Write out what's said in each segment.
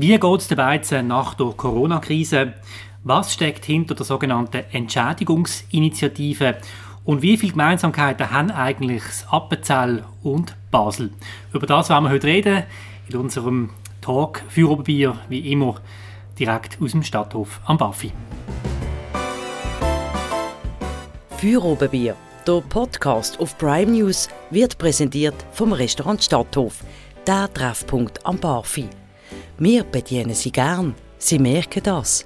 Wie geht es den Beizen nach der Corona-Krise? Was steckt hinter der sogenannten Entschädigungsinitiative? Und wie viele Gemeinsamkeiten haben eigentlich Appenzell und Basel? Über das werden wir heute reden in unserem Talk für Oberbier, wie immer direkt aus dem Stadthof am Baffi. Für Oberbier, der Podcast auf Prime News, wird präsentiert vom Restaurant Stadthof, der Treffpunkt am Barfi. Wir bedienen Sie gern. Sie merken das.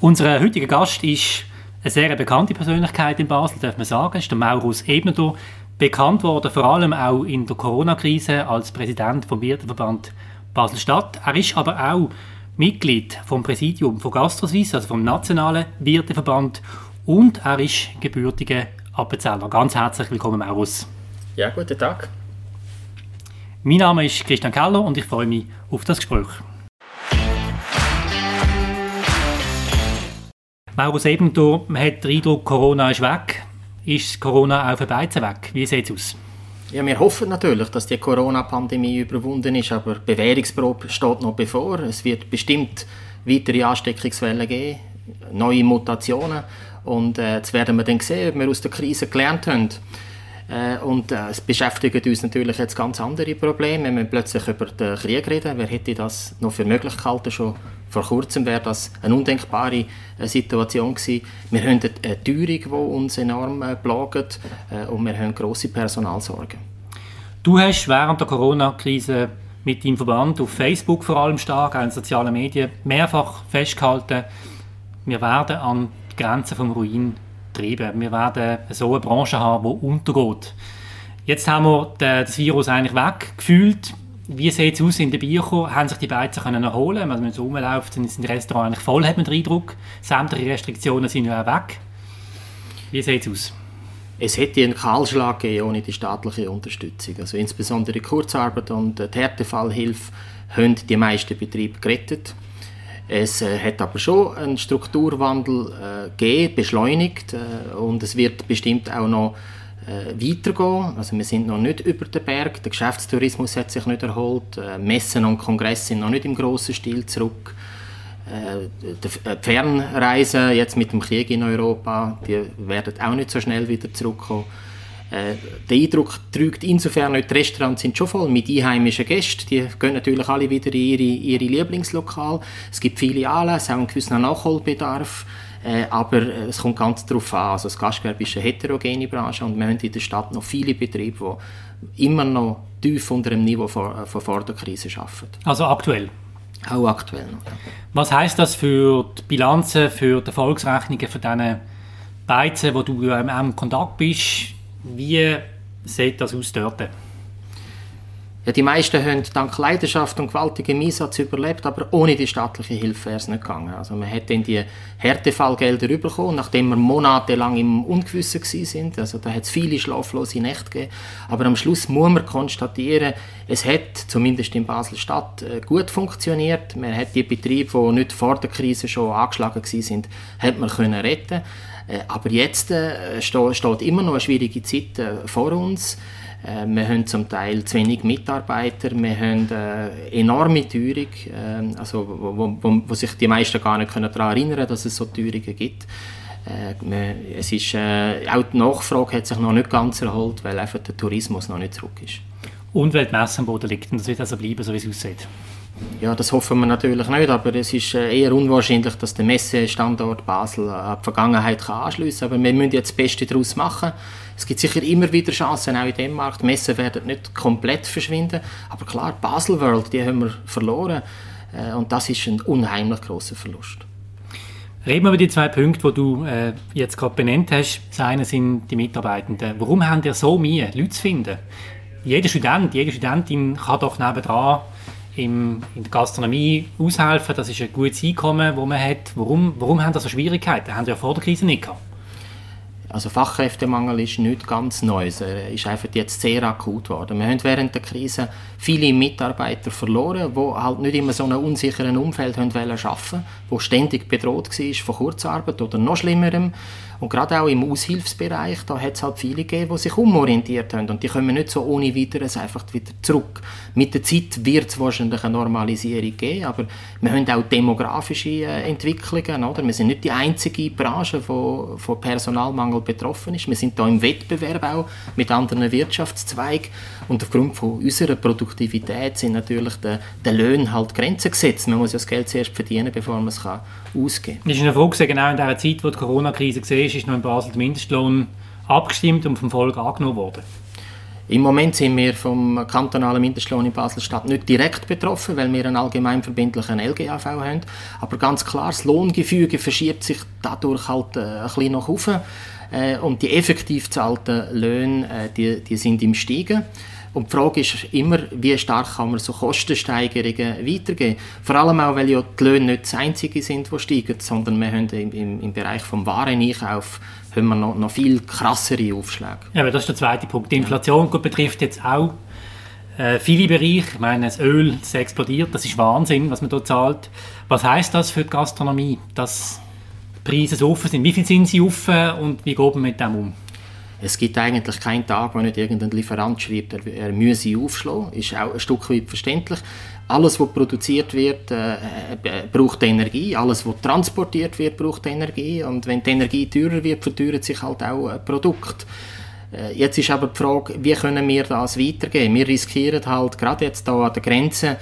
Unser heutiger Gast ist eine sehr bekannte Persönlichkeit in Basel, darf man sagen. ist der Maurus Ebner, bekannt worden vor allem auch in der Corona-Krise als Präsident vom Wirteverband Basel-Stadt. Er ist aber auch Mitglied vom Präsidium von GastroSuisse, also vom nationalen Wirteverband und er ist gebürtiger Appenzeller. Ganz herzlich willkommen, Maurus. Ja, guten Tag. Mein Name ist Christian Keller und ich freue mich auf das Gespräch. Maurus Ebentor, man hat den Eindruck, Corona ist weg. Ist Corona auch für Beizen weg? Wie sieht es aus? Ja, wir hoffen natürlich, dass die Corona-Pandemie überwunden ist, aber die Bewährungsprobe steht noch bevor. Es wird bestimmt weitere Ansteckungswellen geben, neue Mutationen und äh, jetzt werden wir dann sehen, ob wir aus der Krise gelernt haben. Äh, und äh, es beschäftigt uns natürlich jetzt ganz andere Probleme. Wenn wir plötzlich über den Krieg reden, wer hätte das noch für möglich gehalten? Schon vor kurzem wäre das eine undenkbare äh, Situation gewesen. Wir haben eine Teuerung, die uns enorm plagt und wir haben grosse Personalsorgen. Du hast während der Corona-Krise mit deinem Verband auf Facebook vor allem stark, auch in sozialen Medien, mehrfach festgehalten, wir werden an die Grenzen vom Ruin treiben. Wir werden so eine Branche haben, die untergeht. Jetzt haben wir das Virus eigentlich weggefühlt. Wie sieht es aus in der Bierko? Haben sich die Beizen können erholen? Also wenn man so rumläuft, sind die Restaurants eigentlich voll, hat man den Eindruck. Sämtliche Restriktionen sind ja auch weg. Wie sieht es aus? Es hätte einen Kahlschlag gegeben ohne die staatliche Unterstützung. Also insbesondere die Kurzarbeit und die Härtefallhilfe haben die meisten Betriebe gerettet. Es äh, hat aber schon einen Strukturwandel äh, gegeben, beschleunigt äh, und es wird bestimmt auch noch äh, weitergehen. Also wir sind noch nicht über den Berg, der Geschäftstourismus hat sich nicht erholt, äh, Messen und Kongresse sind noch nicht im grossen Stil zurück. Äh, die Fernreisen jetzt mit dem Krieg in Europa, die werden auch nicht so schnell wieder zurückkommen. Äh, der Eindruck trügt insofern nicht, die Restaurants sind schon voll mit einheimischen Gästen, die gehen natürlich alle wieder in ihre, ihre Lieblingslokale. Es gibt viele Anlässe, auch einen gewissen Nachholbedarf, äh, aber äh, es kommt ganz darauf an. Also das Gastgewerbe ist eine heterogene Branche und wir haben in der Stadt noch viele Betriebe, die immer noch tief unter dem Niveau von, äh, von vor der Krise arbeiten. Also aktuell? Auch aktuell noch. Was heißt das für die Bilanzen, für die Erfolgsrechnungen von diesen Beizen, wo du im ähm, Kontakt bist? Wie sieht das aus dort? Ja, die meisten haben dank Leidenschaft und gewaltigem Einsatz überlebt, aber ohne die staatliche Hilfe wäre es nicht gegangen. Also man hat dann die Härtefallgelder bekommen, nachdem wir monatelang im Ungewissen sind. Also da hat es viele schlaflose Nächte gegeben. Aber am Schluss muss man konstatieren, es hat zumindest in Basel-Stadt äh, gut funktioniert. Man hat die Betriebe, die nicht vor der Krise schon angeschlagen sind, hat man können retten. Äh, aber jetzt äh, steht immer noch eine schwierige Zeit äh, vor uns. Wir haben zum Teil zu wenig Mitarbeiter, wir haben eine enorme Teuerung, also wo, wo, wo sich die meisten gar nicht daran erinnern können, dass es so Teuerungen gibt. Es ist, auch die Nachfrage hat sich noch nicht ganz erholt, weil einfach der Tourismus noch nicht zurück ist. Und weil die Messe am Boden liegt und das wird also bleiben, so wie es aussieht. Ja, das hoffen wir natürlich nicht, aber es ist äh, eher unwahrscheinlich, dass der Messestandort Basel an die Vergangenheit anschliessen kann. Aber wir müssen jetzt das Beste daraus machen. Es gibt sicher immer wieder Chancen, auch in diesem Markt. Messen werden nicht komplett verschwinden, aber klar, Basel World, die haben wir verloren äh, und das ist ein unheimlich großer Verlust. Reden wir über die zwei Punkte, die du äh, jetzt gerade benannt hast. Das eine sind die Mitarbeitenden. Warum haben die so Mühe, Leute zu finden? Jeder Student, jede Studentin kann doch nebenan im, in der Gastronomie aushelfen. Das ist ein gutes Einkommen, das man hat. Warum, warum haben das so Schwierigkeiten? Haben Sie ja vor der Krise nicht gehabt. Also Fachkräftemangel ist nicht ganz Neues. Er ist einfach jetzt sehr akut geworden. Wir haben während der Krise viele Mitarbeiter verloren, die halt nicht immer so einem unsicheren Umfeld arbeiten wollten, wo ständig bedroht war von Kurzarbeit oder noch schlimmerem. Und gerade auch im Aushilfsbereich, da hat es halt viele gegeben, die sich umorientiert haben und die kommen nicht so ohne weiteres einfach wieder zurück. Mit der Zeit wird es wahrscheinlich eine Normalisierung geben, aber wir haben auch demografische äh, Entwicklungen, oder? Wir sind nicht die einzige Branche, die von Personalmangel betroffen ist. Wir sind da im Wettbewerb auch mit anderen Wirtschaftszweigen und aufgrund von unserer Produktivität sind natürlich der, der Löhne halt Grenzen gesetzt. Man muss ja das Geld zuerst verdienen, bevor man es kann ausgeben. Das ist eine Frage, genau in der Zeit, wo die Corona-Krise war, ist noch in Basel der Mindestlohn abgestimmt und vom Volk angenommen worden. Im Moment sind wir vom kantonalen Mindestlohn in Basel-Stadt nicht direkt betroffen, weil wir einen allgemein verbindlichen LGAV haben. Aber ganz klar, das Lohngefüge verschiebt sich dadurch halt äh, ein bisschen nach oben. Äh, und die effektiv zahlten Löhne, äh, die, die sind im Steigen. Und die Frage ist immer, wie stark kann man so Kostensteigerungen weitergeben. Vor allem auch, weil ja die Löhne nicht das Einzige sind, die steigen, sondern wir haben im, im, im Bereich des Wareneinkaufs haben wir noch, noch viel krassere Aufschläge. Ja, aber das ist der zweite Punkt. Die Inflation gut, betrifft jetzt auch äh, viele Bereiche. Ich meine, das Öl das explodiert, das ist Wahnsinn, was man dort zahlt. Was heißt das für die Gastronomie, dass die Preise so offen sind? Wie viel sind sie offen und wie geht man mit dem um? Es gibt eigentlich keinen Tag, wo nicht irgendein Lieferant schreibt, er, er müsse aufschlagen. Ist auch ein Stück weit verständlich. Alles, was produziert wird, äh, äh, braucht Energie. Alles, was transportiert wird, braucht Energie. Und wenn die Energie teurer wird, verteuert sich halt auch ein Produkt. Äh, jetzt ist aber die Frage, wie können wir das weitergeben? Wir riskieren halt gerade jetzt hier an der Grenze,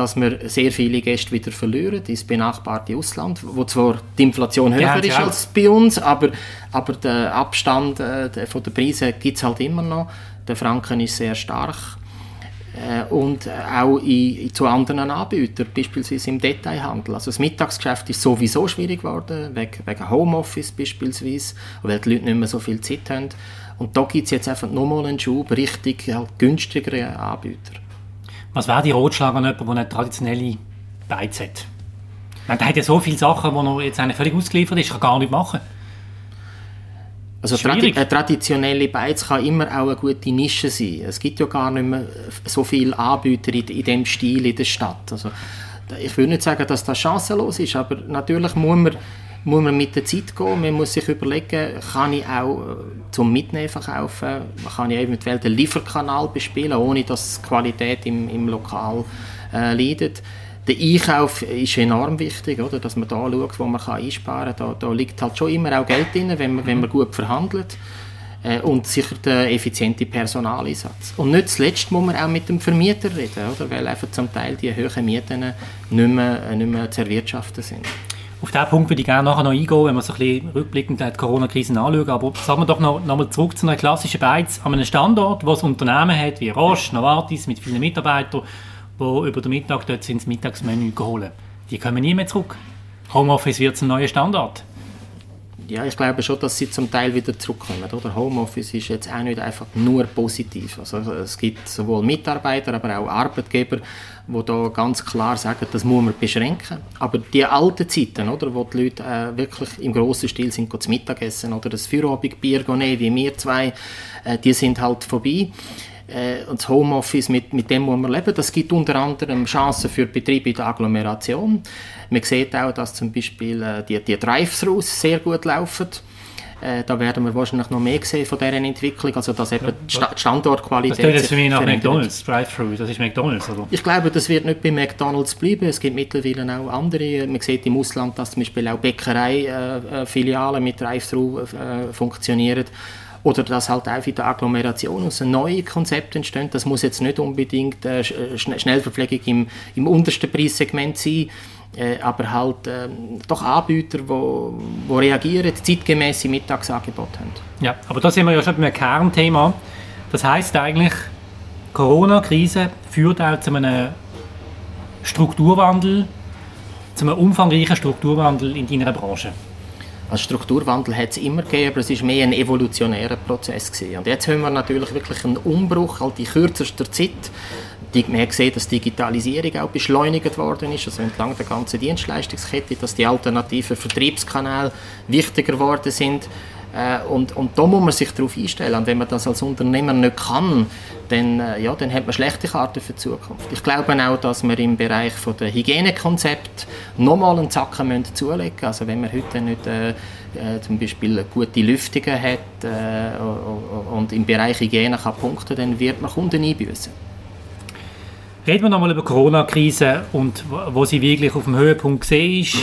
dass wir sehr viele Gäste wieder verlieren ins benachbarte Ausland, wo zwar die Inflation höher ja, ist als bei uns, aber, aber der Abstand äh, von den Preisen gibt es halt immer noch. Der Franken ist sehr stark. Äh, und auch in, zu anderen Anbietern, beispielsweise im Detailhandel. Also das Mittagsgeschäft ist sowieso schwierig geworden, wegen, wegen Homeoffice beispielsweise, weil die Leute nicht mehr so viel Zeit haben. Und da gibt es jetzt einfach nochmal einen Schub richtig halt günstigere Anbieter. Was wäre die Rotschlag an jemanden, der eine traditionelle Beiz hat? Man hat ja so viele Sachen, wo er jetzt völlig ausgeliefert ist, kann gar nicht machen. Also tradi eine traditionelle Beiz kann immer auch eine gute Nische sein. Es gibt ja gar nicht mehr so viele Anbieter in, in diesem Stil in der Stadt. Also, ich würde nicht sagen, dass das chancenlos ist, aber natürlich muss man, muss man mit der Zeit gehen. Man muss sich überlegen, kann ich auch äh, zum Mitnehmen verkaufen, kann ich eventuell den Lieferkanal bespielen, ohne dass die Qualität im, im Lokal äh, leidet. Der Einkauf ist enorm wichtig, oder? dass man da schaut, wo man kann einsparen kann. Da, da liegt halt schon immer auch Geld drin, wenn man, wenn man gut verhandelt. Äh, und sicher der effiziente Personaleinsatz. Und nicht zuletzt muss man auch mit dem Vermieter reden, oder? weil einfach zum Teil die hohen Mieten nicht mehr, nicht mehr zu erwirtschaften sind. Auf diesen Punkt würde ich gerne nachher noch eingehen, wenn wir so ein bisschen rückblickend die Corona-Krise anschauen. Aber sagen wir doch noch, noch mal zurück zu einer klassischen Beiz an einem Standort, wo es Unternehmen hat wie Roche, Novartis mit vielen Mitarbeitern, die über den Mittag dort das Mittagsmenü holen. Die kommen nie mehr zurück. Homeoffice wird ein neuer Standard. Ja, ich glaube schon, dass sie zum Teil wieder zurückkommen. Oder? Homeoffice ist jetzt auch nicht einfach nur positiv. Also, es gibt sowohl Mitarbeiter, aber auch Arbeitgeber, die da ganz klar sagen, das muss man beschränken. Aber die alten Zeiten, oder, wo die Leute äh, wirklich im grossen Stil sind, zum Mittagessen oder das Feierabendbier nehmen, wie wir zwei, äh, die sind halt vorbei. Äh, und das Homeoffice, mit, mit dem muss man leben. Das gibt unter anderem Chancen für Betriebe in der Agglomeration. Man sieht auch, dass zum Beispiel äh, die, die Drive-Thrus sehr gut laufen. Äh, da werden wir wahrscheinlich noch mehr sehen von dieser Entwicklung, also dass eben die Sta Standortqualität... Das klingt jetzt für mich nach McDonalds, Drive-Thru, das ist McDonalds, oder? Ich glaube, das wird nicht bei McDonalds bleiben, es gibt mittlerweile auch andere, man sieht im Ausland, dass zum Beispiel auch Bäckerei-Filialen äh, mit Drive-Thru äh, funktionieren oder dass halt auch in der Agglomeration aus neue Konzepte entstehen. Das muss jetzt nicht unbedingt äh, äh Schnellverpflegung im, im untersten Preissegment sein, äh, aber halt äh, doch Anbieter, die wo, wo reagieren, zeitgemäße Mittagsangebote haben. Ja, aber da sind wir ja schon beim Kernthema. Das heißt eigentlich, Corona-Krise führt auch zu einem Strukturwandel, zu einem umfangreichen Strukturwandel in deiner Branche. Als Strukturwandel hat es immer gegeben, aber es war mehr ein evolutionärer Prozess. Gewesen. Und jetzt haben wir natürlich wirklich einen Umbruch, halt in kürzester Zeit. Man hat gesehen, dass Digitalisierung auch beschleunigt worden ist, also entlang der ganzen Dienstleistungskette, dass die alternativen Vertriebskanäle wichtiger geworden sind. Äh, und, und da muss man sich darauf einstellen. Und wenn man das als Unternehmer nicht kann, dann, äh, ja, dann hat man schlechte Karten für die Zukunft. Ich glaube auch, dass wir im Bereich von der Hygienekonzept nochmal einen Zacken zulegen müssen. Also wenn man heute nicht äh, äh, zum Beispiel gute Lüftungen hat äh, und im Bereich Hygiene kann punkten, dann wird man Kunden einbüßen. Reden wir nochmal über die Corona-Krise und wo sie wirklich auf dem Höhepunkt gesehen ist.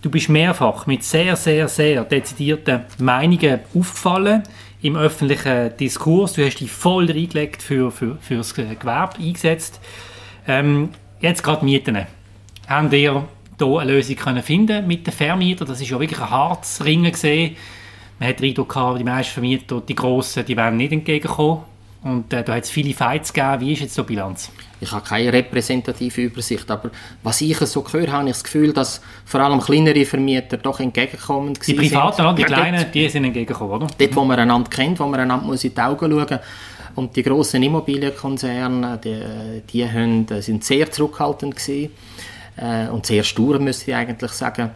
Du bist mehrfach mit sehr, sehr, sehr dezidierten Meinungen aufgefallen im öffentlichen Diskurs. Du hast dich voll reingelegt für, für, für das Gewerbe eingesetzt. Ähm, jetzt gerade Mieten. Haben ihr hier eine Lösung können finden mit den Vermietern? Das ist ja wirklich ein hartes Ringen gesehen. Man hat den die meisten Vermieter, die Grossen, die werden nicht entgegenkommen. Und äh, da hat es viele Fights gegeben. Wie ist jetzt die Bilanz? Ich habe keine repräsentative Übersicht, aber was ich so gehört habe, habe ich das Gefühl, dass vor allem kleinere Vermieter doch entgegenkommen Die Privaten, sind. die ja, Kleinen, dort, die sind entgegengekommen, oder? Dort, wo man einander kennt, wo man einander muss in die Augen schauen muss. Und die grossen Immobilienkonzerne, die, die haben, sind sehr zurückhaltend gewesen, äh, und sehr stur, müsste ich eigentlich sagen.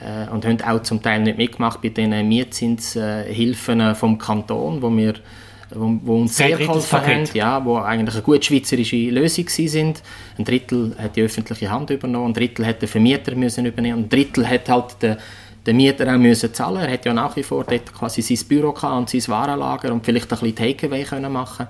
Äh, und haben auch zum Teil nicht mitgemacht bei den Mietzinshilfen vom Kanton, wo wir wo, wo uns sehr geholfen haben, ja, wo eigentlich eine gute schweizerische Lösung sind. Ein Drittel hat die öffentliche Hand übernommen, ein Drittel hat der Vermieter müssen übernehmen, ein Drittel hat halt der, der Mieter auch müssen zahlen. Er hat ja nach wie vor dort quasi sein Büro und sein Warenlager und vielleicht ein bisschen Takeaway können machen.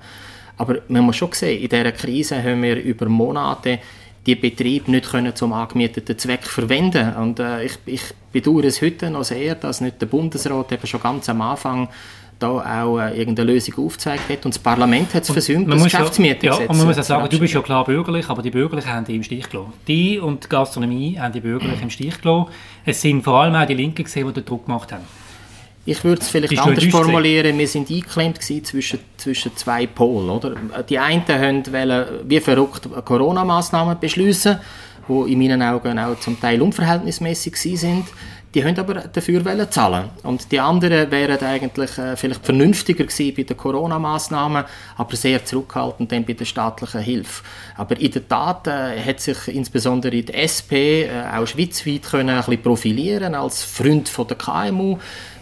Aber man muss schon sehen, in dieser Krise haben wir über Monate die Betriebe nicht können zum angemieteten Zweck verwenden Und äh, ich, ich bedauere es heute noch sehr, dass nicht der Bundesrat eben schon ganz am Anfang da auch äh, irgendeine Lösung aufgezeigt hat. Und das Parlament hat es versäumt, das Geschäftsmietergesetz ja, und man muss auch sagen, du bist ja klar bürgerlich, aber die Bürgerlichen haben die im Stich gelassen. Die und die Gastronomie haben die Bürgerlichen im Stich gelassen. Es sind vor allem auch die Linken gesehen, die den Druck gemacht haben. Ich würde es vielleicht anders formulieren. Wir sind eingeklemmt zwischen, zwischen zwei Polen. Oder? Die einen wollen wie verrückt Corona-Massnahmen beschließen, die in meinen Augen auch zum Teil unverhältnismäßig sind die haben aber dafür zahlen Und die anderen wären eigentlich äh, vielleicht vernünftiger gewesen bei den Corona-Massnahmen, aber sehr zurückhaltend dann bei der staatlichen Hilfe. Aber in der Tat äh, hat sich insbesondere die SP äh, auch schweizweit können ein bisschen profilieren als Freund von der KMU.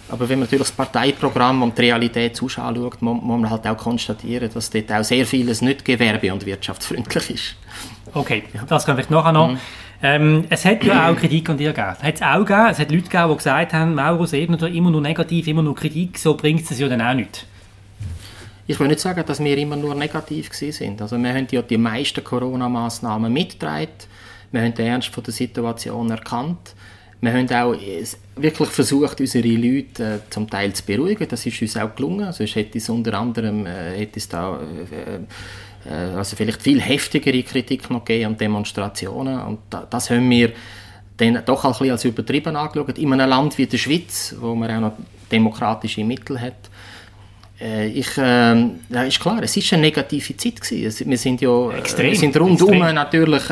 Aber wenn man natürlich das Parteiprogramm und die Realität anschaut, muss, man halt auch konstatieren, dass dort auch sehr vieles nicht gewerbe- und wirtschaftsfreundlich ist. Okay, das kann ich nachher noch. Mhm. Ähm, es hat ja auch Kritik an dir gegeben. Hat es auch gegeben. Es hat Leute gegeben, die gesagt haben, Mauro Ebner immer nur negativ, immer nur Kritik, so bringt es ja dann auch nicht. Ich will nicht sagen, dass wir immer nur negativ sind. Also wir haben ja die meisten Corona-Massnahmen mitgetragen. Wir haben den Ernst von der Situation erkannt. Wir haben auch wirklich versucht, unsere Leute äh, zum Teil zu beruhigen. Das ist uns auch gelungen. Sonst hätte es unter anderem äh, hätte es da äh, äh, also vielleicht viel heftigere Kritik noch gegeben und Demonstrationen. Und das haben wir dann doch ein bisschen als übertrieben angeschaut. In einem Land wie der Schweiz, wo man auch noch demokratische Mittel hat, äh, ich, äh, ja, ist klar, es ist eine negative Zeit gewesen. Wir sind ja, extrem, wir sind rundum extrem. natürlich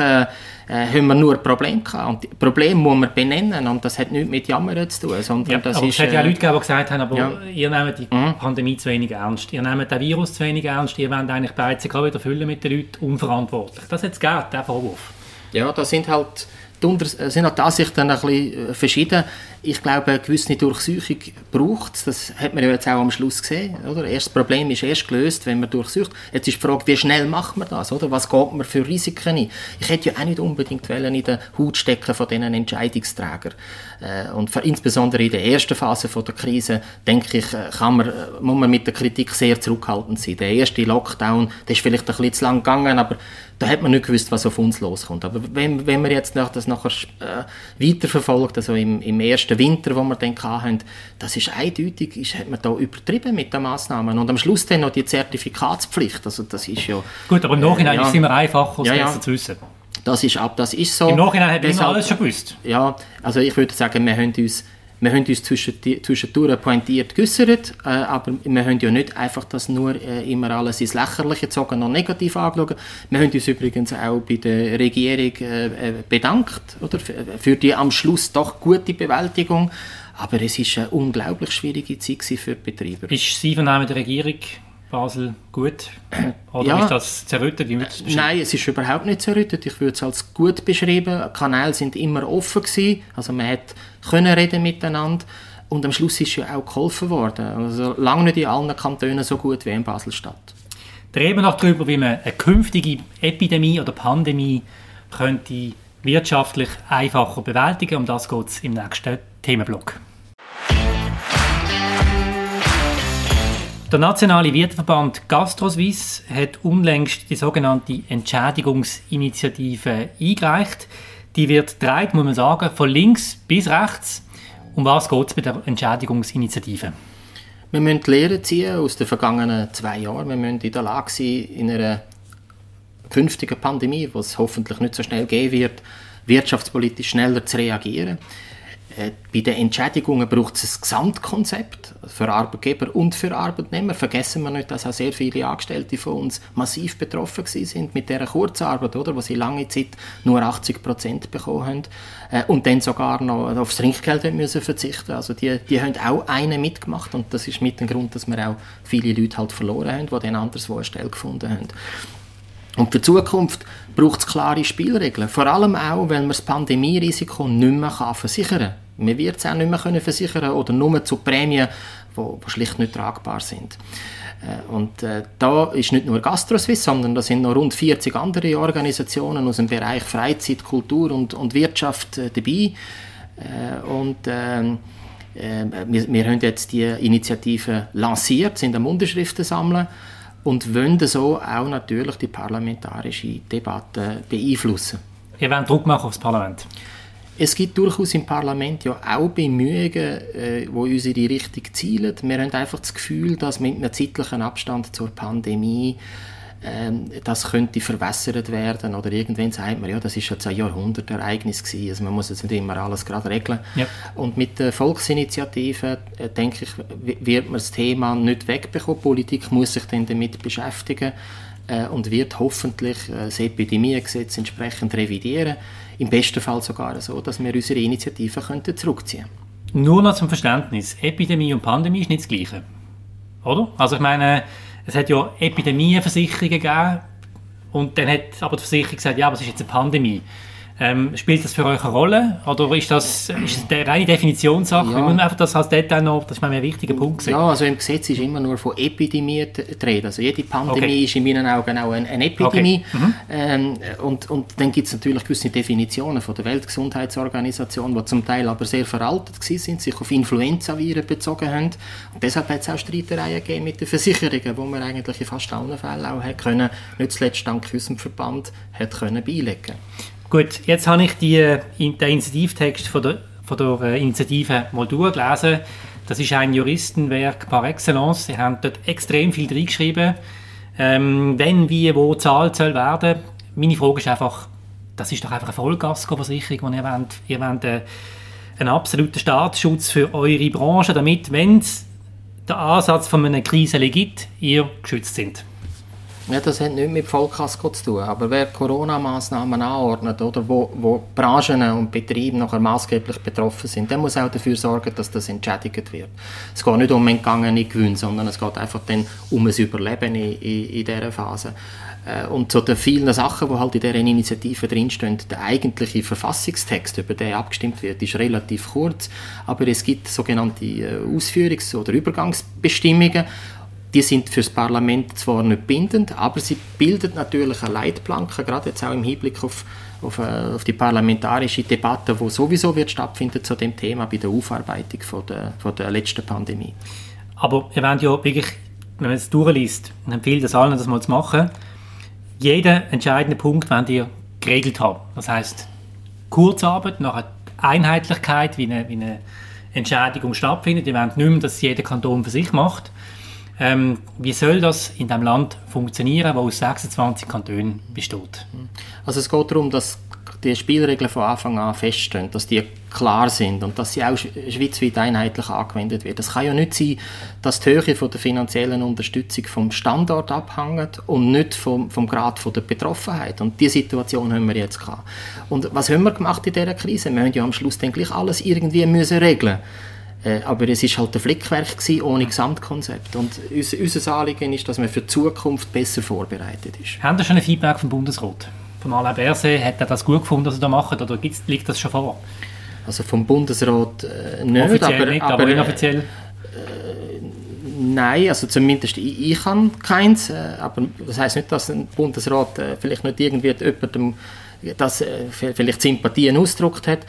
äh, äh, haben wir nur Probleme gehabt. Und die Probleme muss man benennen und das hat nichts mit Jammern zu tun. Sondern ja, das aber ist, es hat ja äh, Leute gegeben, die gesagt haben, aber ja. ihr nehmt die mhm. Pandemie zu wenig ernst. Ihr nehmt den Virus zu wenig ernst. Ihr wollt eigentlich Beizen wieder füllen mit den Leuten unverantwortlich. Das hat es gegeben, der Vorwurf. Ja, das sind halt die sind auch die Ansichten ein bisschen äh, verschieden. Ich glaube, eine gewisse Durchsuchung braucht es. Das hat man ja jetzt auch am Schluss gesehen. Oder? Das Problem ist erst gelöst, wenn man durchsucht. Jetzt ist die Frage, wie schnell macht man das? Oder? Was geht man für Risiken ein? Ich hätte ja auch nicht unbedingt in den Haut stecken von diesen Entscheidungsträgern. Äh, und für, insbesondere in der ersten Phase von der Krise, denke ich, äh, kann man, muss man mit der Kritik sehr zurückhaltend sein. Der erste Lockdown, der ist vielleicht ein bisschen zu lang gegangen, aber da hat man nicht gewusst, was auf uns loskommt. Aber wenn, wenn man jetzt das nachher äh, weiterverfolgt, also im, im ersten Winter, wo wir dann hatten, das ist eindeutig, ist, hat man da übertrieben mit den Massnahmen. Und am Schluss dann noch die Zertifikatspflicht, also das ist ja... Gut, aber im Nachhinein äh, ja, ist es immer einfacher, es ja, ja. zu wissen. Das ist ab, das ist so. Im Nachhinein hat man alles schon gewusst. Ja, also ich würde sagen, wir haben uns wir haben uns zwischendurch pointiert geäussert, äh, aber wir haben ja nicht einfach das nur äh, immer alles ins Lächerliche gezogen und negativ angeschaut. Wir haben uns übrigens auch bei der Regierung äh, äh bedankt oder, für die am Schluss doch gute Bewältigung. Aber es war eine unglaublich schwierige Zeit für die Betreiber. Ist Sie von der Regierung Basel gut? Oder ja, ist das zerrüttet? Nein, es ist überhaupt nicht zerrüttet. Ich würde es als gut beschreiben. Die Kanäle sind immer offen gewesen. Also man hat können reden miteinander. Und am Schluss ist ja auch geholfen worden. Also lange nicht in allen Kantonen so gut wie in Basel-Stadt. Reden wir noch darüber, wie man eine künftige Epidemie oder Pandemie könnte wirtschaftlich einfacher bewältigen. Um das geht es im nächsten Themenblock. Der nationale Wirteverband GastroSwiss hat unlängst die sogenannte Entschädigungsinitiative eingereicht. Die wird dreit, muss man sagen, von links bis rechts. Um was geht es bei der Entschädigungsinitiative? Wir müssen Lehren ziehen aus den vergangenen zwei Jahren. Wir müssen in der Lage sein, in einer künftigen Pandemie, die es hoffentlich nicht so schnell geben wird, wirtschaftspolitisch schneller zu reagieren. Äh, bei den Entschädigungen braucht es ein Gesamtkonzept für Arbeitgeber und für Arbeitnehmer. Vergessen wir nicht, dass auch sehr viele Angestellte von uns massiv betroffen sind mit dieser Kurzarbeit, oder, wo sie lange Zeit nur 80 Prozent bekommen haben äh, und dann sogar noch aufs Trinkgeld müssen verzichten. Also die, die haben auch eine mitgemacht und das ist mit dem Grund, dass wir auch viele Leute halt verloren haben, die dann anderswo eine Stelle gefunden haben. Und für die Zukunft braucht es klare Spielregeln. Vor allem auch, weil man das Pandemierisiko nicht mehr versichern kann. Man wird es auch nicht mehr können versichern oder nur zu Prämien, die schlicht nicht tragbar sind. Äh, und äh, da ist nicht nur GastroSwiss, sondern da sind noch rund 40 andere Organisationen aus dem Bereich Freizeit, Kultur und, und Wirtschaft äh, dabei. Äh, und ähm, äh, wir, wir haben jetzt die Initiative lanciert, sind am Unterschriften sammeln und wollen so auch natürlich die parlamentarische Debatte beeinflussen. Ihr wollt Druck machen aufs Parlament? Es gibt durchaus im Parlament ja auch Bemühungen, äh, wo uns in die Richtung zielen. Wir haben einfach das Gefühl, dass mit einem zeitlichen Abstand zur Pandemie ähm, das könnte verwässert werden oder irgendwann sagt man, ja, das ist jetzt ein Jahrhundertereignis gewesen, also man muss jetzt nicht immer alles gerade regeln. Ja. Und mit der Volksinitiative, äh, denke ich, wird man das Thema nicht wegbekommen. Politik muss sich dann damit beschäftigen äh, und wird hoffentlich äh, das Epidemiegesetz entsprechend revidieren. Im besten Fall sogar so, dass wir unsere Initiative könnten zurückziehen Nur noch zum Verständnis, Epidemie und Pandemie ist nicht das Gleiche, oder? Also ich meine, es hat ja Epidemieversicherungen gegeben und dann hat aber die Versicherung gesagt, ja, es ist jetzt eine Pandemie. Ähm, spielt das für euch eine Rolle oder ist das, ist das eine reine Definitionssache? Ja. Wir einfach das als Detail noch, das ist ein wichtiger Punkt. Ja, also im Gesetz ist immer nur von Epidemie die Rede. Also jede Pandemie okay. ist in meinen Augen auch eine, eine Epidemie. Okay. Mhm. Ähm, und, und dann gibt es natürlich gewisse Definitionen von der Weltgesundheitsorganisation, die zum Teil aber sehr veraltet sind, sich auf Influenza-Viren bezogen haben. Und deshalb hat es auch Streitereien gegeben mit den Versicherungen, wo man eigentlich in fast allen Fällen auch hat können, nicht zuletzt dank unserem Verband, hat können beilegen Gut, jetzt habe ich die, den Initiativtext von der, von der äh, Initiative mal durchgelesen. Das ist ein Juristenwerk par excellence. Sie haben dort extrem viel reingeschrieben. Ähm, wenn, wie, wo zahlt soll werden. Meine Frage ist einfach, das ist doch einfach eine Vollgaskoversicherung, die ihr wollt. Ihr wollt äh, einen absoluten Staatsschutz für eure Branche, damit, wenn es der Ansatz von einer Krise gibt, ihr geschützt sind. Ja, das hat nichts mit Vollkasko zu tun. Aber wer Corona-Massnahmen anordnet oder wo, wo Branchen und Betriebe nachher maßgeblich betroffen sind, der muss auch dafür sorgen, dass das entschädigt wird. Es geht nicht um entgangene Gewinne, sondern es geht einfach dann um ein Überleben in, in, in dieser Phase. Äh, und zu den vielen Sachen, die halt in dieser Initiative drinstehen, der eigentliche Verfassungstext, über den abgestimmt wird, ist relativ kurz, aber es gibt sogenannte äh, Ausführungs- oder Übergangsbestimmungen die sind für das Parlament zwar nicht bindend, aber sie bilden natürlich eine Leitplanke, gerade jetzt auch im Hinblick auf, auf, äh, auf die parlamentarische Debatte, die sowieso wird stattfinden zu dem Thema bei der Aufarbeitung von der, von der letzten Pandemie. Aber ihr wollt ja wirklich, wenn man es durchliest, und empfiehlt das allen, das mal zu machen, jeden entscheidenden Punkt wollt ihr geregelt haben. Das heißt Kurzarbeit, nachher Einheitlichkeit, wie eine, wie eine Entschädigung stattfindet. Ihr wollt nicht mehr, dass jeder Kanton für sich macht, ähm, wie soll das in dem Land funktionieren, wo aus 26 Kantonen besteht? Also es geht darum, dass die Spielregeln von Anfang an feststehen, dass die klar sind und dass sie auch schweizweit einheitlich angewendet werden. Es kann ja nicht sein, dass die Höhe von der finanziellen Unterstützung vom Standort abhängt und nicht vom, vom Grad von der Betroffenheit. Und diese Situation haben wir jetzt gehabt. Und was haben wir gemacht in dieser Krise? Wir müssen ja am Schluss dann gleich alles irgendwie müssen regeln äh, aber es ist halt ein Flickwerk gewesen, ohne Gesamtkonzept. Und unser, unser Anliegen ist, dass man für die Zukunft besser vorbereitet ist. Haben Sie schon ein Feedback vom Bundesrat? Von Alain Berset, hat er das gut gefunden, was er da macht, oder liegt das schon vor? Also vom Bundesrat äh, nicht, Offiziell aber, nicht, aber, aber inoffiziell? Äh, nein, also zumindest ich, ich habe keins, äh, aber das heißt nicht, dass ein Bundesrat äh, vielleicht nicht irgendwie jemandem das äh, vielleicht Sympathien ausgedrückt hat.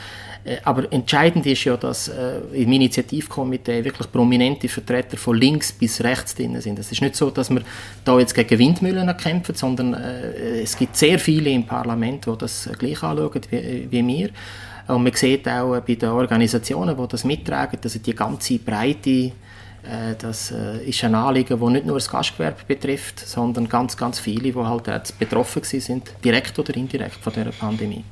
Äh, aber entscheidend ist ja, dass äh, im Initiativkomitee wirklich prominente Vertreter von links bis rechts drin sind. Es ist nicht so, dass wir da jetzt gegen Windmühlen kämpfen, sondern äh, es gibt sehr viele im Parlament, die das gleich anschauen wie, wie wir. Und man sieht auch bei den Organisationen, die das mittragen, dass die ganze Breite das ist ein Anliegen, das nicht nur das Gastgewerbe betrifft, sondern ganz, ganz viele, die halt betroffen sind, direkt oder indirekt von dieser Pandemie.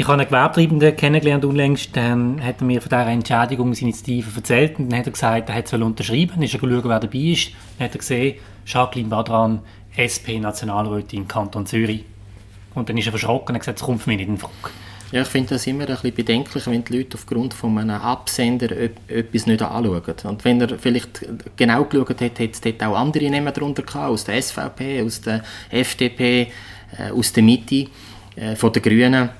Ich habe einen Gewerbetreibenden kennengelernt unlängst, dann hat er mir von dieser Entschädigungsinitiative erzählt und dann hat er gesagt, er hätte es unterschreiben, dann ist er geschaut, wer dabei ist, dann hat er gesehen, Jacqueline Badran, SP-Nationalrätin Kanton Zürich. Und dann ist er verschrocken und hat gesagt, es kommt für mich nicht in Frage. Ja, ich finde das immer ein bisschen bedenklich, wenn die Leute aufgrund von einem Absender etwas nicht anschauen. Und wenn er vielleicht genau geschaut hat, hätte es dort auch andere Namen darunter gehabt, aus der SVP, aus der FDP, äh, aus der Mitte, äh, von den Grünen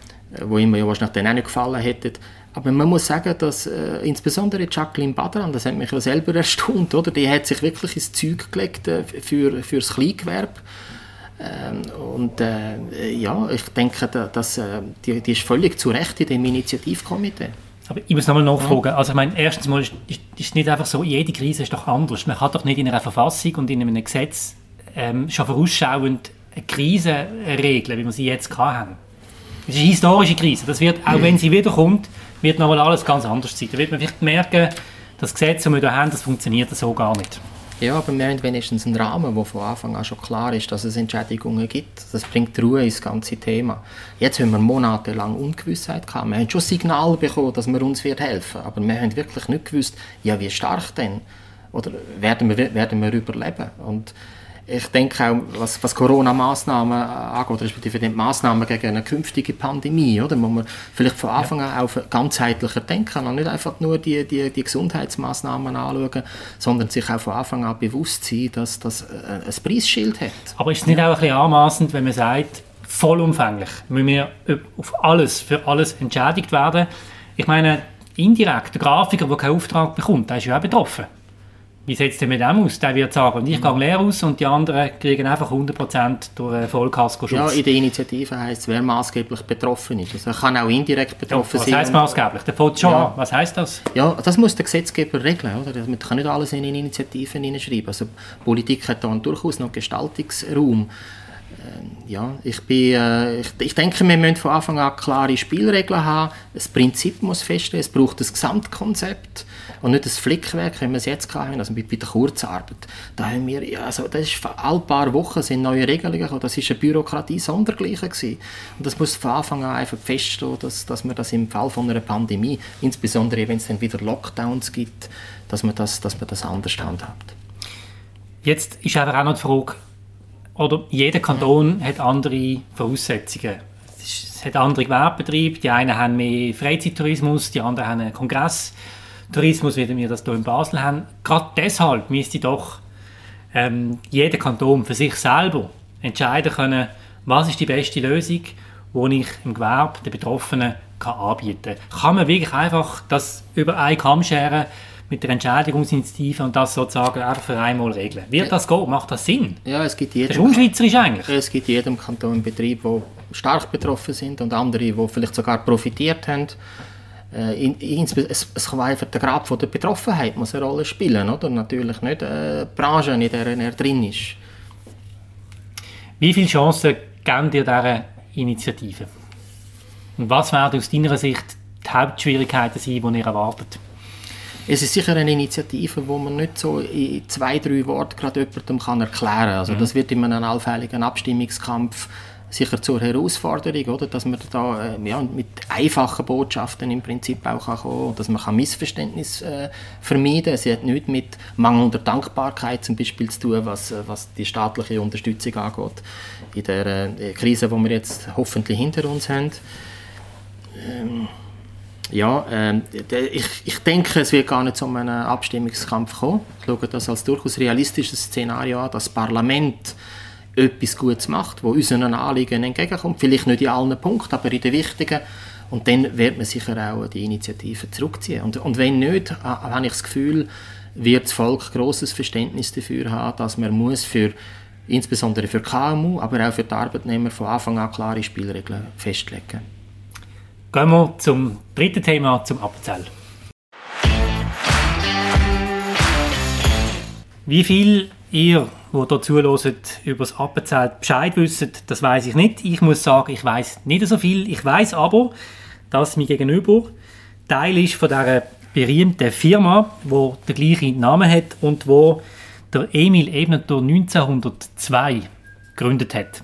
wo ihm ja wahrscheinlich dann auch nicht gefallen hätte. Aber man muss sagen, dass äh, insbesondere Jacqueline Badran, das hat mich ja selber erstaunt, oder? die hat sich wirklich ins Zeug gelegt äh, für, für das Kleingewerbe. Ähm, und äh, ja, ich denke, dass, äh, die, die ist völlig zu Recht in dem Initiativkomitee. Aber ich muss nochmal nachfragen. Also ich meine, erstens mal ist, es nicht einfach so, jede Krise ist doch anders. Man kann doch nicht in einer Verfassung und in einem Gesetz ähm, schon vorausschauend eine Krise regeln, wie wir sie jetzt haben. Es ist eine historische Krise. Das wird, auch wenn sie wiederkommt, wird nochmal alles ganz anders sein. Da wird man vielleicht merken, das Gesetz, das wir hier haben, das funktioniert so gar nicht. Ja, aber wir haben wenigstens einen Rahmen, wo von Anfang an schon klar ist, dass es Entschädigungen gibt. Das bringt Ruhe ins ganze Thema. Jetzt haben wir monatelang Ungewissheit gehabt. Wir haben schon Signale bekommen, dass man uns wird helfen Aber wir haben wirklich nicht gewusst, ja, wie stark denn? Oder werden wir, werden wir überleben? Und ich denke auch, was, was Corona-Massnahmen angeht, respektive die Massnahmen gegen eine künftige Pandemie, oder, muss man vielleicht von Anfang an auch ganzheitlicher denken und nicht einfach nur die, die, die Gesundheitsmaßnahmen anschauen, sondern sich auch von Anfang an bewusst sein, dass das ein Preisschild hat. Aber ist es nicht auch ein bisschen anmaßend, wenn man sagt, vollumfänglich müssen wir auf alles, für alles entschädigt werden? Ich meine, indirekt, der Grafiker, der keinen Auftrag bekommt, der ist ja auch betroffen. Wie sieht es denn mit dem aus? Der wird sagen, ich gehe leer aus und die anderen kriegen einfach 100% durch einen Vollkaskoschutz. Ja, in der Initiative heisst es, wer maßgeblich betroffen ist. Also er kann auch indirekt betroffen ja, was sein. Was heisst maßgeblich? Der fängt schon ja. Was heisst das? Ja, das muss der Gesetzgeber regeln. Oder? Man kann nicht alles in Initiativen hineinschreiben. Also Politik hat da durchaus noch Gestaltungsraum. Ähm, ja, ich, bin, äh, ich, ich, denke, wir müssen von Anfang an klare Spielregeln haben. Das Prinzip muss feststehen, es braucht ein Gesamtkonzept und nicht das Flickwerk, wie wir es jetzt hatten, also bei, bei der Kurzarbeit. Da haben wir, also das ist alle paar Wochen sind neue Regelungen gekommen. Das ist eine Bürokratie sondergleichen gewesen. Und das muss von Anfang an einfach feststehen, dass, dass man das im Fall von einer Pandemie, insbesondere wenn es dann wieder Lockdowns gibt, dass man das, dass man das anders handhabt. Jetzt ist aber auch noch die Frage, oder jeder Kanton hat andere Voraussetzungen. Es hat andere Gewerbebetriebe, die einen haben mehr Freizeittourismus, die anderen haben einen Kongresstourismus, wie wir das hier in Basel haben. Gerade deshalb müsste doch ähm, jeder Kanton für sich selber entscheiden können, was ist die beste Lösung, die ich im Gewerbe den Betroffenen kann anbieten kann. Kann man wirklich einfach das über einen Kamm scheren, mit der Entschädigungsinitiative und das sozusagen einfach für einmal regeln. Wird das gehen? Macht das Sinn? Ja, es gibt jedem, das ist unschweizerisch eigentlich. Es gibt jedem Kanton Betriebe, die stark betroffen sind und andere, die vielleicht sogar profitiert haben. Äh, in, in, es, es kann einfach der Grad von der Betroffenheit muss eine Rolle spielen, oder? Natürlich nicht äh, die Branche, in der er drin ist. Wie viele Chancen geben dir dieser Initiative? Und was werden aus deiner Sicht die Hauptschwierigkeiten sein, die ihr erwartet? Es ist sicher eine Initiative, wo man nicht so in zwei, drei Worten gerade jemandem kann erklären kann. Also mhm. das wird in einem allfälligen Abstimmungskampf sicher zur Herausforderung, oder? dass man da äh, ja, mit einfachen Botschaften im Prinzip auch kann kommen dass man kann Missverständnis äh, vermeiden kann. Sie hat nichts mit mangelnder Dankbarkeit zum Beispiel zu tun, was, äh, was die staatliche Unterstützung angeht. In der äh, Krise, die wir jetzt hoffentlich hinter uns haben. Ähm, ja, äh, ich, ich denke, es wird gar nicht zu einem Abstimmungskampf kommen. Ich schaue das als durchaus realistisches Szenario an, dass das Parlament etwas Gutes macht, wo unseren Anliegen entgegenkommt. Vielleicht nicht in allen Punkten, aber in den wichtigen. Und dann wird man sicher auch die Initiative zurückziehen. Und, und wenn nicht, habe ich das Gefühl, wird das Volk großes Verständnis dafür haben, dass man muss für insbesondere für KMU, aber auch für die Arbeitnehmer von Anfang an klare Spielregeln festlegen. Gehen wir zum dritten Thema, zum Appenzell. Wie viel ihr, die hier zuhören, über das Appenzell Bescheid wisst, das weiß ich nicht. Ich muss sagen, ich weiß nicht so viel. Ich weiß aber, dass mir gegenüber Teil ist von dieser berühmten Firma, die den gleichen Namen hat und wo der Emil Ebneter 1902 gegründet hat.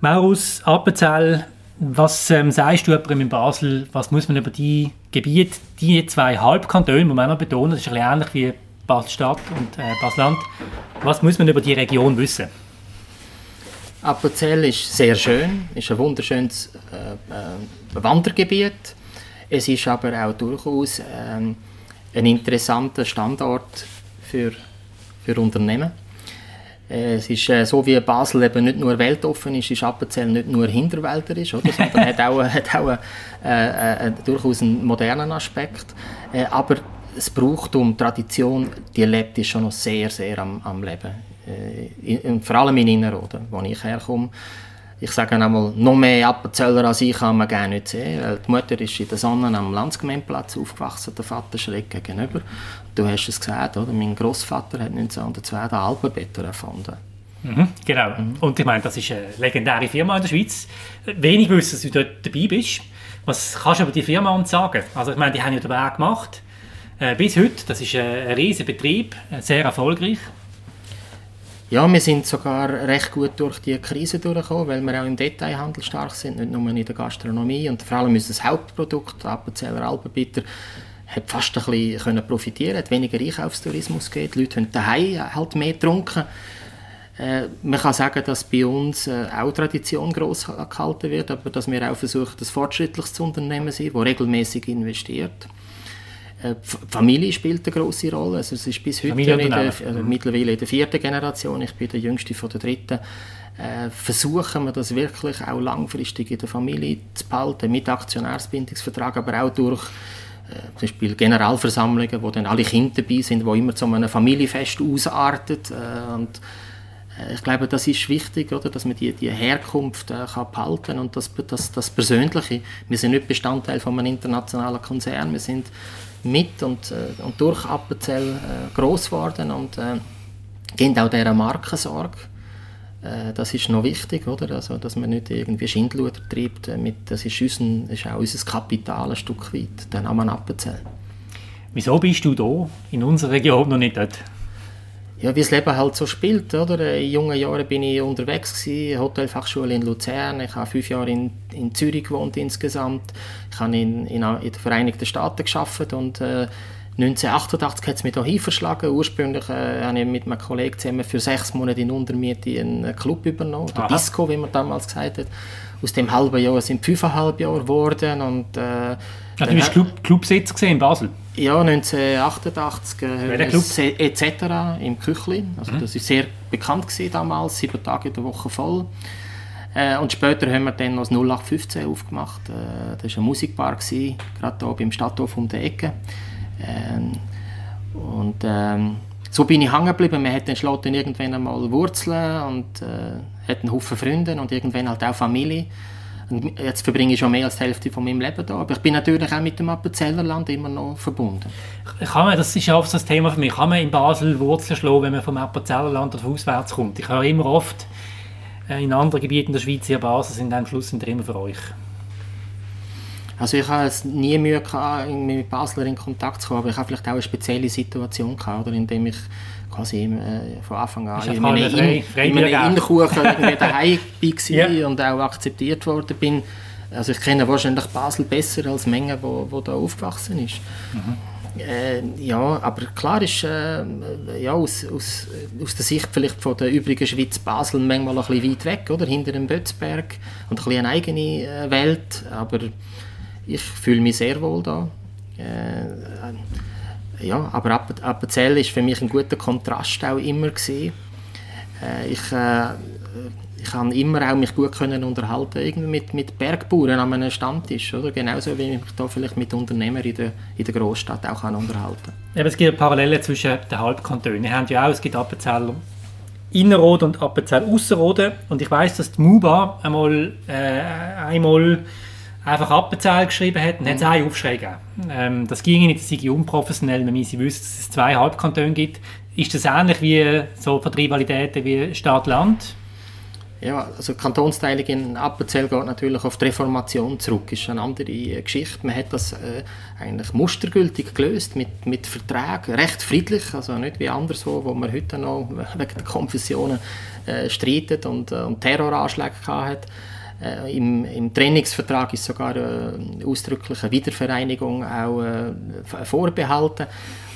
Maurus Appenzell, was ähm, sagst du in Basel, was muss man über die Gebiete, die zwei Halbkantone, muss man noch betonen, das ist ein ähnlich wie Basel-Stadt und äh, Basel-Land, was muss man über die Region wissen? Appenzell ist sehr schön, ist ein wunderschönes äh, äh, Wandergebiet. Es ist aber auch durchaus ähm, ein interessanter Standort für, für Unternehmen. Äh, es ist äh, so, wie Basel eben nicht nur weltoffen ist, ist Appenzell nicht nur hinterwälderisch, oder, sondern hat auch, hat auch äh, äh, durchaus einen modernen Aspekt. Äh, aber das Brauchtum, Tradition, die lebt schon noch sehr, sehr am, am Leben. Äh, vor allem in Innerrhoden, wo ich herkomme ich sage einmal, noch mehr Appenzeller als ich kann man gerne nicht sehen. Weil die Mutter ist in der Sonne am Landsgemeindeplatz aufgewachsen, der Vater schräg gegenüber. Du hast es gesagt, oder? mein Großvater hat 1902 den Alpenbetter erfunden. Mhm, genau. Mhm. Und ich meine, das ist eine legendäre Firma in der Schweiz. Wenig wissen, dass du dort dabei bist. Was kannst du über die Firma uns sagen? Also ich meine, die haben ja den Weg gemacht. Äh, bis heute, das ist ein riesiger Betrieb, sehr erfolgreich. Ja, wir sind sogar recht gut durch die Krise durchgekommen, weil wir auch im Detailhandel stark sind, nicht nur in der Gastronomie. Und vor allem unser Hauptprodukt, Appenzeller Alpenbitter, hat fast ein bisschen profitieren hat weniger Einkaufstourismus gegeben. Die Leute haben daheim halt mehr getrunken. Äh, man kann sagen, dass bei uns äh, auch Tradition gross gehalten wird, aber dass wir auch versuchen, ein fortschrittliches Unternehmen zu sein, das regelmäßig investiert. Äh, Familie spielt eine große Rolle. Also es ist bis heute in der, also mittlerweile in der vierten Generation, ich bin der jüngste von der dritten, versuchen wir das wirklich auch langfristig in der Familie zu behalten, mit Aktionärsbindungsvertrag, aber auch durch zum Beispiel Generalversammlungen, wo dann alle Kinder dabei sind, wo immer zu einem Familienfest ausartet. Äh, und äh, ich glaube, das ist wichtig, oder, dass man die, die Herkunft äh, kann behalten und das, das, das Persönliche. Wir sind nicht Bestandteil von einem internationalen Konzern, wir sind mit und, äh, und durch Appenzell äh, groß geworden und äh, geben auch dieser Markensorge. Äh, das ist noch wichtig, oder? Also, dass man nicht irgendwie Schindluder treibt. Äh, mit, das ist, unser, ist auch unser Kapital ein Stück weit, der Name Appenzell. Wieso bist du da in unserer Region noch nicht dort? ja, wie das Leben halt so spielt. Oder? In jungen Jahren bin ich unterwegs, gewesen, Hotelfachschule in Luzern. Ich habe fünf Jahre in, in Zürich gewohnt insgesamt. Ich habe in, in, in den Vereinigten Staaten gearbeitet und äh, 1988 hat es mich hier verschlagen. Ursprünglich äh, habe ich mit einem Kollegen zusammen für sechs Monate in Untermiete einen Club übernommen, der Disco, wie man damals gesagt hat. Aus dem halben Jahr sind fünfeinhalb Jahre geworden. Und, äh, ja, du bist Club, Clubsitzer in Basel? Ja, 1988 äh, Club? etc. im Küchli. Also mhm. Das war sehr bekannt gewesen damals, sieben Tage in der Woche voll. Äh, und später haben wir dann noch das 0815 aufgemacht. Äh, das war eine Musikbar, gewesen, gerade hier beim Stadthof um die Ecke. Ähm, und ähm, so bin ich hängen geblieben. Man hat dann schlossen irgendwann einmal Wurzeln und äh, hat einen Haufen Freunde und irgendwann halt auch Familie. Und jetzt verbringe ich schon mehr als die Hälfte von meinem Leben da. Aber ich bin natürlich auch mit dem Appenzellerland immer noch verbunden. Kann man, das ist auch so ein Thema für mich. Kann man in Basel Wurzeln schlagen, wenn man vom Appenzellerland oder auswärts kommt? Ich höre immer oft, äh, in anderen Gebieten der Schweiz, hier Basel sind am Schluss sind immer für euch. Also ich habe es nie Mühe gehabt, mit Basler in Kontakt zu kommen, aber ich habe vielleicht auch eine spezielle Situation gehabt, oder, indem ich quasi äh, von Anfang an in einem, in, in einem Innenkuchen daheim war ja. und auch akzeptiert worden bin. Also ich kenne wahrscheinlich Basel besser als Menge, wo, wo da aufgewachsen ist. Mhm. Äh, ja, aber klar ist äh, ja, aus, aus, aus der Sicht vielleicht von der übrigen Schweiz Basel manchmal ein bisschen weit weg, oder? hinter dem Bötzberg und ein bisschen eine eigene äh, Welt, aber ich fühle mich sehr wohl da. Äh, ja, aber Appenzell ist für mich ein guter Kontrast auch immer gewesen. Äh, ich, äh, ich kann immer auch mich gut können unterhalten irgendwie mit, mit Bergbauern an einem Stammtisch, oder? Genauso wie ich mich da vielleicht mit Unternehmern in der, in der Großstadt auch kann unterhalten kann. es gibt Parallelen zwischen den Halbkantonen. Wir haben ja auch, es gibt Appenzeller Innerrhoden und Appenzell Ausserrhoden und ich weiß, dass die MUBA einmal, äh, einmal einfach Appenzell geschrieben hat und mhm. hat es einen Aufschrei gegeben. Ähm, das ging nicht, das sei unprofessionell, man müsse wissen, dass es zwei Halbkantone gibt. Ist das ähnlich wie so von Rivalitäten wie Stadt-Land? Ja, also Kantonsteilung in Appenzell geht natürlich auf die Reformation zurück. ist eine andere äh, Geschichte. Man hat das äh, eigentlich mustergültig gelöst mit, mit Verträgen, recht friedlich, also nicht wie anderswo, wo man heute noch wegen der Konfessionen äh, streitet und, äh, und Terroranschläge hat. Äh, im, Im Trennungsvertrag ist sogar äh, ausdrückliche Wiedervereinigung auch äh, vorbehalten.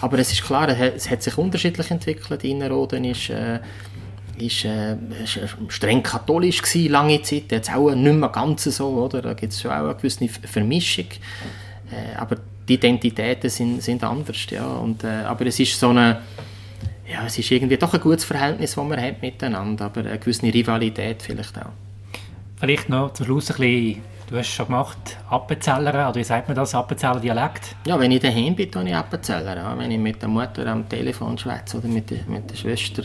Aber es ist klar, es hat sich unterschiedlich entwickelt. Innerrhoden ist äh, ist, äh, streng katholisch gewesen, lange Zeit, jetzt auch nicht mehr ganz so, oder? da gibt es schon auch eine gewisse Vermischung, äh, aber die Identitäten sind, sind anders, ja, und, äh, aber es ist so eine, ja, es ist irgendwie doch ein gutes Verhältnis, das man hat miteinander, aber eine gewisse Rivalität vielleicht auch. Vielleicht noch zum Schluss ein bisschen Du hast schon gemacht, Appenzeller, oder wie sagt man das, Appenzeller Dialekt? Ja, wenn ich daheim bin, tue ich Appenzeller. Ja. Wenn ich mit der Mutter am Telefon schwätze oder mit der, mit der Schwester,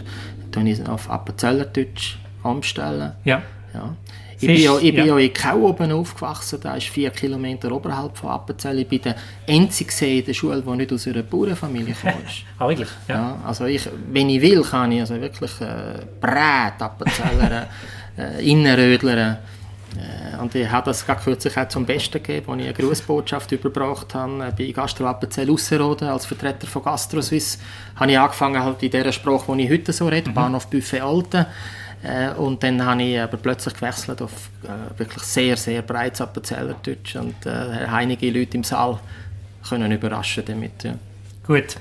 tue ich auf Appenzeller-Deutsch umstellen. Ja. ja. Ich bin, ja, ich bin ja. ja in Kau oben aufgewachsen, da ist vier Kilometer oberhalb von Appenzell. Ich bin der Einzige in der Schule, der nicht aus einer Bauernfamilie kommt. ah, wirklich? Ja. ja. also ich, wenn ich will, kann ich also wirklich äh, Brät Appenzeller, äh, Innenrödler, äh, und ich habe das gerade kürzlich auch zum Besten gegeben, als ich eine Grußbotschaft überbracht habe äh, bei Gastro Appenzell Ausserrhoden als Vertreter von GastroSwiss. habe ich angefangen halt in der Sprache, die ich heute so rede, mhm. Bahnhof Buffet Alten. Äh, und dann habe ich aber plötzlich gewechselt auf äh, wirklich sehr, sehr breites Appenzeller Deutsch und äh, einige Leute im Saal können überraschen damit. Ja. Gut.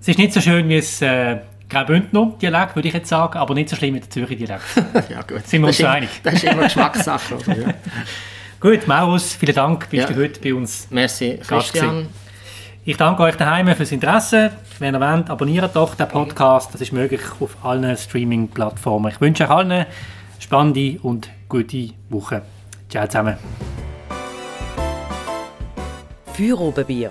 Es ist nicht so schön, wie es äh, Graubündner Dialekt, würde ich jetzt sagen, aber nicht so schlimm wie der Zürich Dialekt. ja, gut. Sind wir uns einig? Das ist immer Geschmackssache. Oder? Ja. gut, Maurus, vielen Dank, bist ja. du heute bei uns. Merci, Christian. Ich danke euch daheim fürs Interesse. Wenn ihr wollt, abonniert doch den Podcast. Das ist möglich auf allen Streaming-Plattformen. Ich wünsche euch allen eine spannende und gute Woche. Ciao zusammen. Für Oberbier